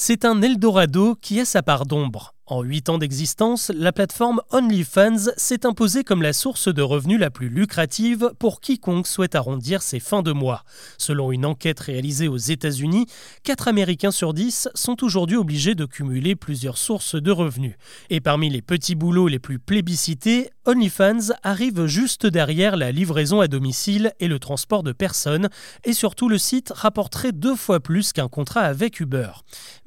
C'est un Eldorado qui a sa part d'ombre. En 8 ans d'existence, la plateforme OnlyFans s'est imposée comme la source de revenus la plus lucrative pour quiconque souhaite arrondir ses fins de mois. Selon une enquête réalisée aux États-Unis, 4 Américains sur 10 sont aujourd'hui obligés de cumuler plusieurs sources de revenus. Et parmi les petits boulots les plus plébiscités, OnlyFans arrive juste derrière la livraison à domicile et le transport de personnes, et surtout le site rapporterait deux fois plus qu'un contrat avec Uber.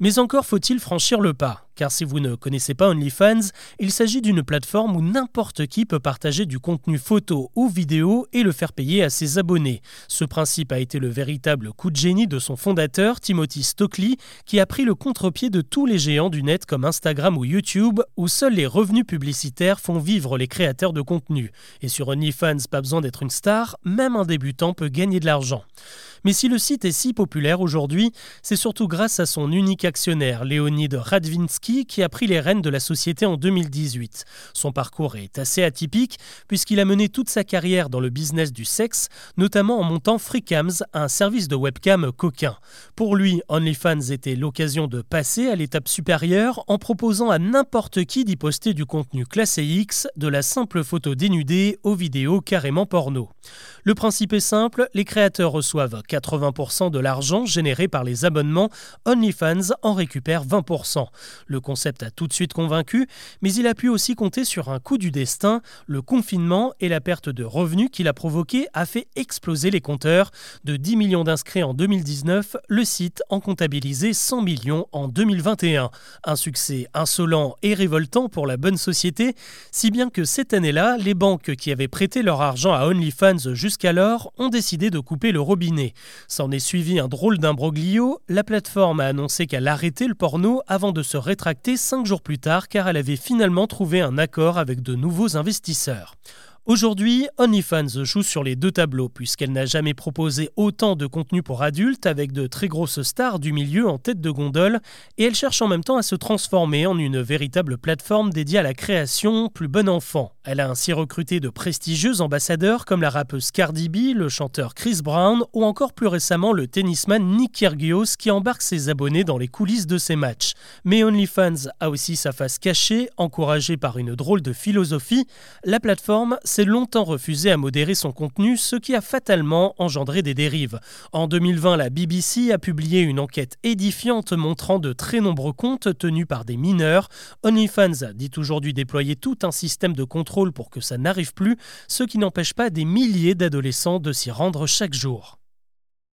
Mais encore faut-il franchir le pas car si vous ne connaissez pas OnlyFans, il s'agit d'une plateforme où n'importe qui peut partager du contenu photo ou vidéo et le faire payer à ses abonnés. Ce principe a été le véritable coup de génie de son fondateur, Timothy Stockley, qui a pris le contre-pied de tous les géants du net comme Instagram ou YouTube, où seuls les revenus publicitaires font vivre les créateurs de contenu. Et sur OnlyFans, pas besoin d'être une star, même un débutant peut gagner de l'argent. Mais si le site est si populaire aujourd'hui, c'est surtout grâce à son unique actionnaire, Leonid Radvinsky, qui a pris les rênes de la société en 2018. Son parcours est assez atypique, puisqu'il a mené toute sa carrière dans le business du sexe, notamment en montant FreeCams, un service de webcam coquin. Pour lui, OnlyFans était l'occasion de passer à l'étape supérieure en proposant à n'importe qui d'y poster du contenu classé X, de la simple photo dénudée aux vidéos carrément porno. Le principe est simple, les créateurs reçoivent 80% de l'argent généré par les abonnements, OnlyFans en récupère 20%. Le concept a tout de suite convaincu, mais il a pu aussi compter sur un coup du destin. Le confinement et la perte de revenus qu'il a provoqué a fait exploser les compteurs. De 10 millions d'inscrits en 2019, le site en comptabilisait 100 millions en 2021. Un succès insolent et révoltant pour la bonne société, si bien que cette année-là, les banques qui avaient prêté leur argent à OnlyFans jusqu'alors ont décidé de couper le robinet. S'en est suivi un drôle d'imbroglio. La plateforme a annoncé qu'elle arrêtait le porno avant de se rétracter cinq jours plus tard car elle avait finalement trouvé un accord avec de nouveaux investisseurs. Aujourd'hui, OnlyFans joue sur les deux tableaux puisqu'elle n'a jamais proposé autant de contenu pour adultes avec de très grosses stars du milieu en tête de gondole et elle cherche en même temps à se transformer en une véritable plateforme dédiée à la création plus bon enfant. Elle a ainsi recruté de prestigieux ambassadeurs comme la rappeuse Cardi B, le chanteur Chris Brown ou encore plus récemment le tennisman Nick Kyrgios qui embarque ses abonnés dans les coulisses de ses matchs. Mais OnlyFans a aussi sa face cachée, encouragée par une drôle de philosophie. La plateforme s'est longtemps refusé à modérer son contenu, ce qui a fatalement engendré des dérives. En 2020, la BBC a publié une enquête édifiante montrant de très nombreux comptes tenus par des mineurs. OnlyFans dit aujourd'hui déployer tout un système de contrôle pour que ça n'arrive plus, ce qui n'empêche pas des milliers d'adolescents de s'y rendre chaque jour.